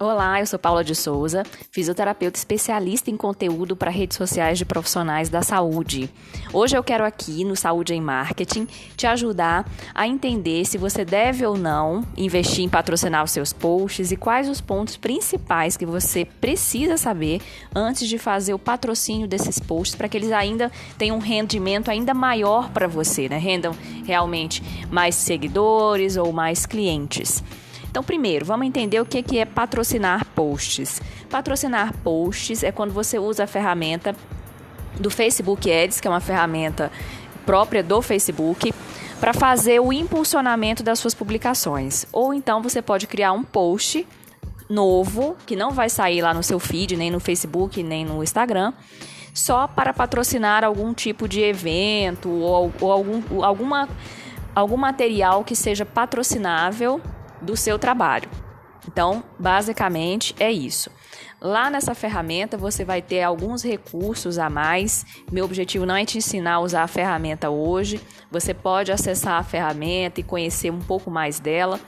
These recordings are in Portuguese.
Olá, eu sou Paula de Souza, fisioterapeuta especialista em conteúdo para redes sociais de profissionais da saúde. Hoje eu quero aqui no Saúde em Marketing te ajudar a entender se você deve ou não investir em patrocinar os seus posts e quais os pontos principais que você precisa saber antes de fazer o patrocínio desses posts para que eles ainda tenham um rendimento ainda maior para você, né? Rendam realmente mais seguidores ou mais clientes. Então, primeiro, vamos entender o que é patrocinar posts. Patrocinar posts é quando você usa a ferramenta do Facebook Ads, que é uma ferramenta própria do Facebook, para fazer o impulsionamento das suas publicações. Ou então você pode criar um post novo, que não vai sair lá no seu feed, nem no Facebook, nem no Instagram, só para patrocinar algum tipo de evento ou, ou algum, alguma, algum material que seja patrocinável do seu trabalho. Então, basicamente é isso. Lá nessa ferramenta você vai ter alguns recursos a mais. Meu objetivo não é te ensinar a usar a ferramenta hoje. Você pode acessar a ferramenta e conhecer um pouco mais dela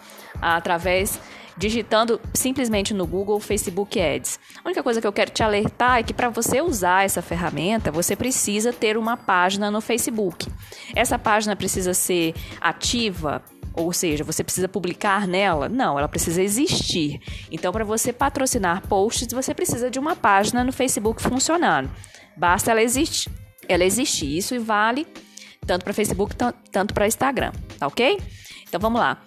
através digitando simplesmente no Google Facebook Ads. A única coisa que eu quero te alertar é que para você usar essa ferramenta, você precisa ter uma página no Facebook. Essa página precisa ser ativa, ou seja, você precisa publicar nela? Não, ela precisa existir. Então, para você patrocinar posts, você precisa de uma página no Facebook funcionando. Basta ela existir. Ela existir. Isso vale tanto para Facebook, tanto para Instagram, tá ok? Então vamos lá.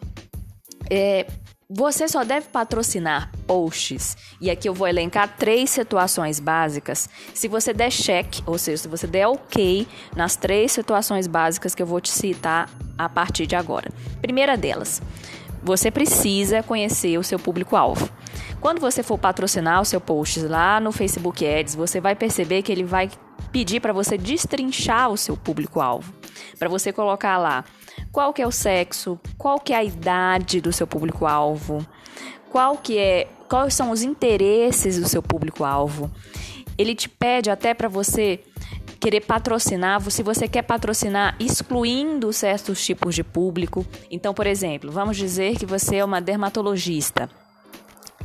É, você só deve patrocinar posts, e aqui eu vou elencar três situações básicas. Se você der check, ou seja, se você der ok nas três situações básicas que eu vou te citar a partir de agora. Primeira delas, você precisa conhecer o seu público-alvo. Quando você for patrocinar o seu post lá no Facebook Ads, você vai perceber que ele vai pedir para você destrinchar o seu público-alvo, para você colocar lá qual que é o sexo, qual que é a idade do seu público-alvo, qual que é, quais são os interesses do seu público-alvo. Ele te pede até para você querer patrocinar, se você quer patrocinar excluindo certos tipos de público. Então, por exemplo, vamos dizer que você é uma dermatologista.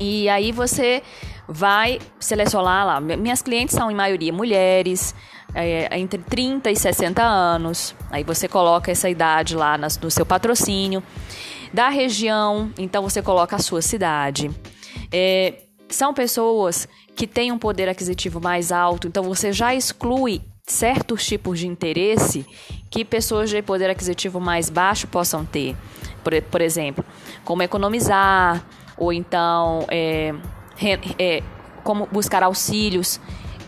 E aí você vai selecionar lá. Minhas clientes são em maioria mulheres, é, entre 30 e 60 anos. Aí você coloca essa idade lá no seu patrocínio. Da região, então você coloca a sua cidade. É, são pessoas que têm um poder aquisitivo mais alto, então você já exclui certos tipos de interesse que pessoas de poder aquisitivo mais baixo possam ter. Por, por exemplo, como economizar, ou então é, é, como buscar auxílios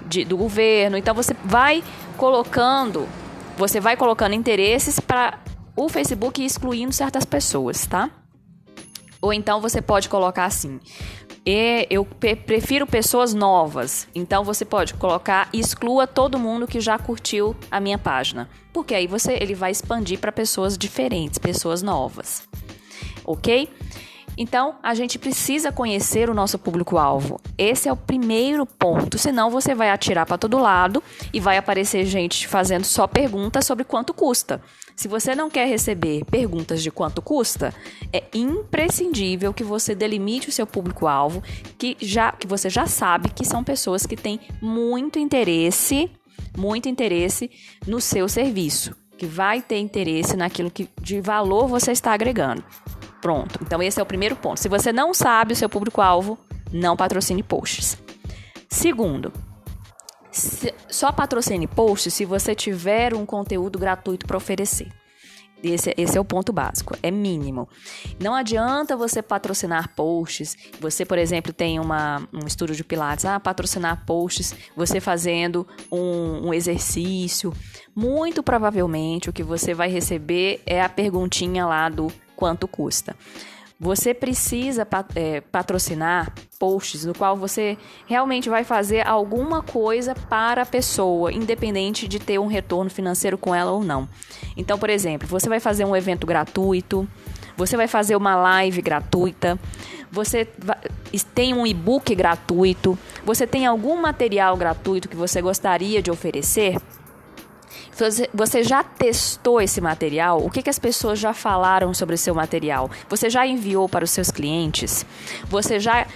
de, do governo. Então você vai colocando, você vai colocando interesses para o Facebook excluindo certas pessoas, tá? Ou então você pode colocar assim: eu prefiro pessoas novas. Então você pode colocar exclua todo mundo que já curtiu a minha página, porque aí você ele vai expandir para pessoas diferentes, pessoas novas. OK? Então, a gente precisa conhecer o nosso público-alvo. Esse é o primeiro ponto, senão você vai atirar para todo lado e vai aparecer gente fazendo só perguntas sobre quanto custa. Se você não quer receber perguntas de quanto custa, é imprescindível que você delimite o seu público-alvo, que já que você já sabe que são pessoas que têm muito interesse, muito interesse no seu serviço, que vai ter interesse naquilo que de valor você está agregando. Pronto. Então, esse é o primeiro ponto. Se você não sabe o seu público-alvo, não patrocine posts. Segundo, só patrocine posts se você tiver um conteúdo gratuito para oferecer. Esse, esse, é o ponto básico, é mínimo. Não adianta você patrocinar posts. Você, por exemplo, tem uma, um estúdio de Pilates, ah, patrocinar posts, você fazendo um, um exercício. Muito provavelmente o que você vai receber é a perguntinha lá do quanto custa. Você precisa é, patrocinar posts no qual você realmente vai fazer alguma coisa para a pessoa, independente de ter um retorno financeiro com ela ou não. Então, por exemplo, você vai fazer um evento gratuito, você vai fazer uma live gratuita, você tem um e-book gratuito, você tem algum material gratuito que você gostaria de oferecer? Você já testou esse material? O que, que as pessoas já falaram sobre o seu material? Você já enviou para os seus clientes? Você já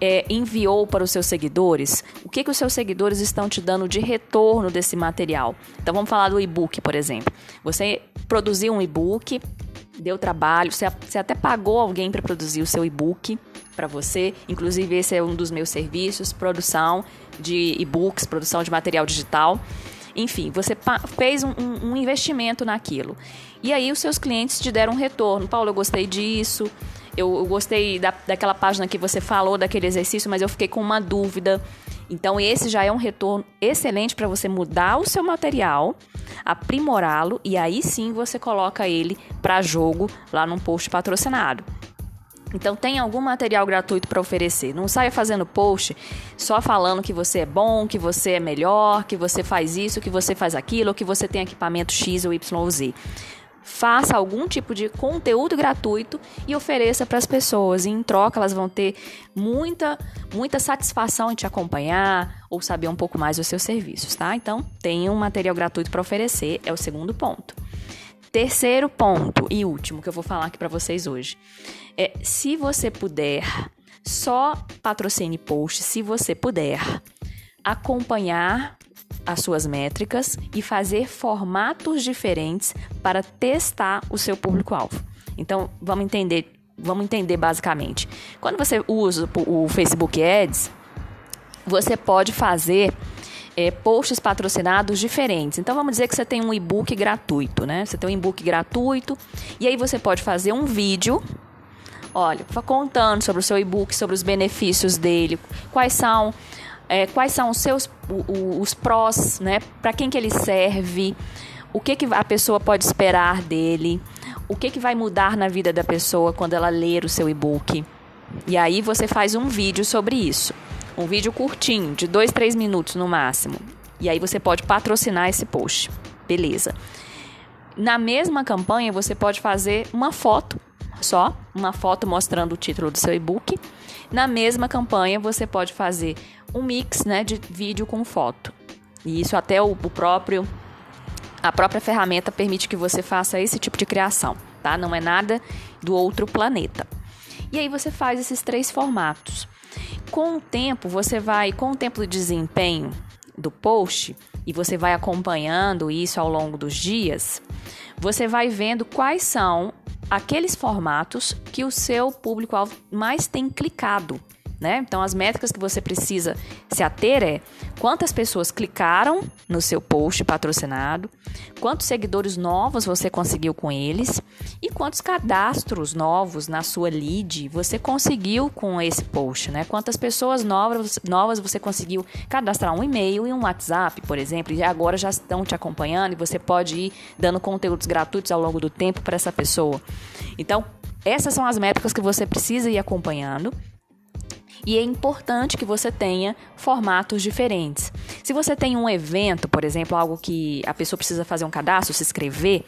é, enviou para os seus seguidores? O que, que os seus seguidores estão te dando de retorno desse material? Então vamos falar do e-book, por exemplo. Você produziu um e-book, deu trabalho, você, você até pagou alguém para produzir o seu e-book para você. Inclusive, esse é um dos meus serviços: produção de e-books, produção de material digital. Enfim, você fez um, um, investimento naquilo. E aí os seus clientes te deram um retorno. Paulo, eu gostei disso. Eu, eu gostei da, daquela página que você falou, daquele exercício, mas eu fiquei com uma dúvida. Então, esse já é um retorno excelente para você mudar o seu material, aprimorá-lo e aí sim você coloca ele para jogo lá num post patrocinado. Então tem algum material gratuito para oferecer. Não saia fazendo post só falando que você é bom, que você é melhor, que você faz isso, que você faz aquilo, que você tem equipamento X ou Y ou Z. Faça algum tipo de conteúdo gratuito e ofereça para as pessoas. E em troca, elas vão ter muita, muita satisfação em te acompanhar ou saber um pouco mais dos seus serviços, tá? Então, tenha um material gratuito para oferecer, é o segundo ponto. Terceiro ponto e último que eu vou falar aqui para vocês hoje é se você puder, só patrocine post se você puder acompanhar as suas métricas e fazer formatos diferentes para testar o seu público-alvo. Então, vamos entender, vamos entender basicamente. Quando você usa o Facebook Ads, você pode fazer é, posts patrocinados diferentes. Então vamos dizer que você tem um e-book gratuito, né? Você tem um e-book gratuito e aí você pode fazer um vídeo. Olha, contando sobre o seu e-book, sobre os benefícios dele, quais são é, quais são os seus os, prós, né? Para quem que ele serve, o que, que a pessoa pode esperar dele, o que, que vai mudar na vida da pessoa quando ela ler o seu e-book. E aí você faz um vídeo sobre isso. Um vídeo curtinho, de 2, 3 minutos no máximo. E aí você pode patrocinar esse post. Beleza. Na mesma campanha, você pode fazer uma foto só, uma foto mostrando o título do seu e-book. Na mesma campanha, você pode fazer um mix né, de vídeo com foto. E isso até o, o próprio a própria ferramenta permite que você faça esse tipo de criação, tá? Não é nada do outro planeta. E aí você faz esses três formatos. Com o tempo, você vai, com o tempo do desempenho do post, e você vai acompanhando isso ao longo dos dias, você vai vendo quais são aqueles formatos que o seu público-alvo mais tem clicado né? Então, as métricas que você precisa se ater é quantas pessoas clicaram no seu post patrocinado, quantos seguidores novos você conseguiu com eles e quantos cadastros novos na sua lead você conseguiu com esse post, né? Quantas pessoas novas, novas você conseguiu cadastrar um e-mail e um WhatsApp, por exemplo, e agora já estão te acompanhando e você pode ir dando conteúdos gratuitos ao longo do tempo para essa pessoa. Então, essas são as métricas que você precisa ir acompanhando e é importante que você tenha formatos diferentes. Se você tem um evento, por exemplo, algo que a pessoa precisa fazer um cadastro, se inscrever,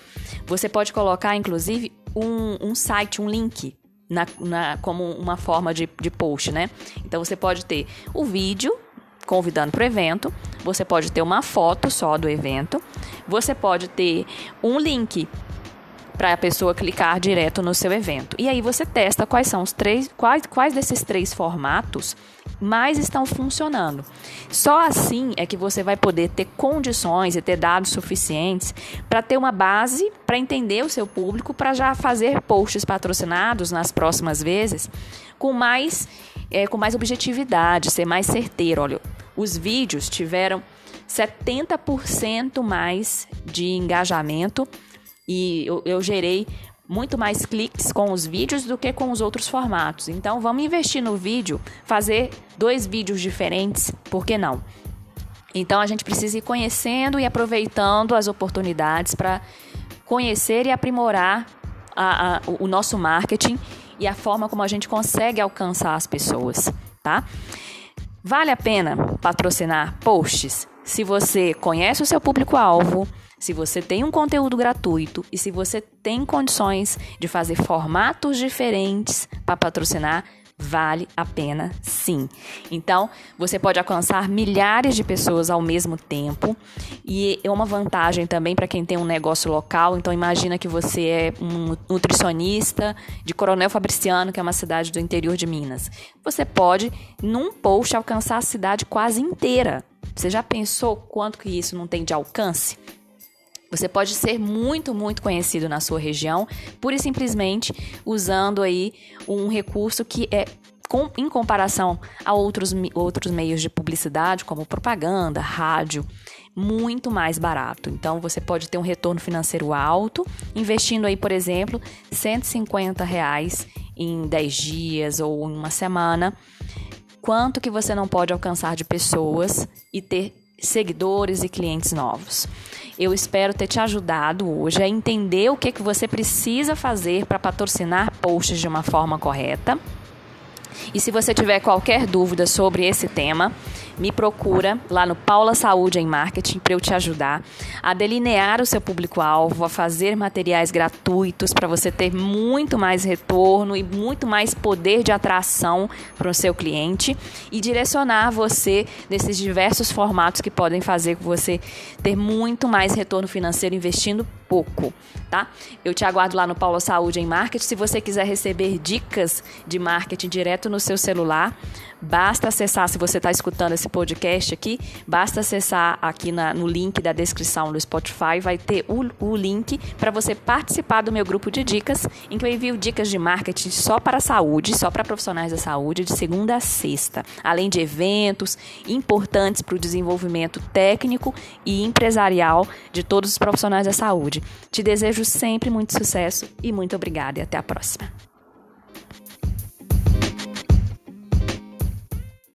você pode colocar, inclusive, um, um site, um link na, na, como uma forma de, de post, né? Então você pode ter o vídeo convidando para o evento, você pode ter uma foto só do evento, você pode ter um link para a pessoa clicar direto no seu evento. E aí você testa quais são os três, quais, quais desses três formatos mais estão funcionando. Só assim é que você vai poder ter condições e ter dados suficientes para ter uma base para entender o seu público, para já fazer posts patrocinados nas próximas vezes com mais, é, com mais objetividade, ser mais certeiro. Olha, os vídeos tiveram 70% mais de engajamento e eu, eu gerei muito mais cliques com os vídeos do que com os outros formatos. Então vamos investir no vídeo, fazer dois vídeos diferentes, por que não? Então a gente precisa ir conhecendo e aproveitando as oportunidades para conhecer e aprimorar a, a, o nosso marketing e a forma como a gente consegue alcançar as pessoas, tá? Vale a pena patrocinar posts? Se você conhece o seu público-alvo, se você tem um conteúdo gratuito e se você tem condições de fazer formatos diferentes para patrocinar, vale a pena sim. Então, você pode alcançar milhares de pessoas ao mesmo tempo e é uma vantagem também para quem tem um negócio local. Então, imagina que você é um nutricionista de Coronel Fabriciano, que é uma cidade do interior de Minas. Você pode, num post, alcançar a cidade quase inteira. Você já pensou quanto que isso não tem de alcance? Você pode ser muito, muito conhecido na sua região, pura e simplesmente usando aí um recurso que é com, em comparação a outros, outros meios de publicidade, como propaganda, rádio, muito mais barato. Então, você pode ter um retorno financeiro alto, investindo aí, por exemplo, 150 reais em 10 dias ou em uma semana. Quanto que você não pode alcançar de pessoas e ter seguidores e clientes novos. Eu espero ter te ajudado hoje a entender o que, que você precisa fazer para patrocinar posts de uma forma correta. E se você tiver qualquer dúvida sobre esse tema, me procura lá no Paula Saúde em Marketing para eu te ajudar a delinear o seu público-alvo, a fazer materiais gratuitos para você ter muito mais retorno e muito mais poder de atração para o seu cliente e direcionar você nesses diversos formatos que podem fazer com você ter muito mais retorno financeiro investindo pouco, tá? Eu te aguardo lá no Paula Saúde em Marketing. Se você quiser receber dicas de marketing direto no seu celular, basta acessar, se você está escutando esse podcast aqui, basta acessar aqui na, no link da descrição do Spotify, vai ter o, o link para você participar do meu grupo de dicas, em que eu envio dicas de marketing só para a saúde, só para profissionais da saúde, de segunda a sexta, além de eventos importantes para o desenvolvimento técnico e empresarial de todos os profissionais da saúde. Te desejo sempre muito sucesso e muito obrigada e até a próxima.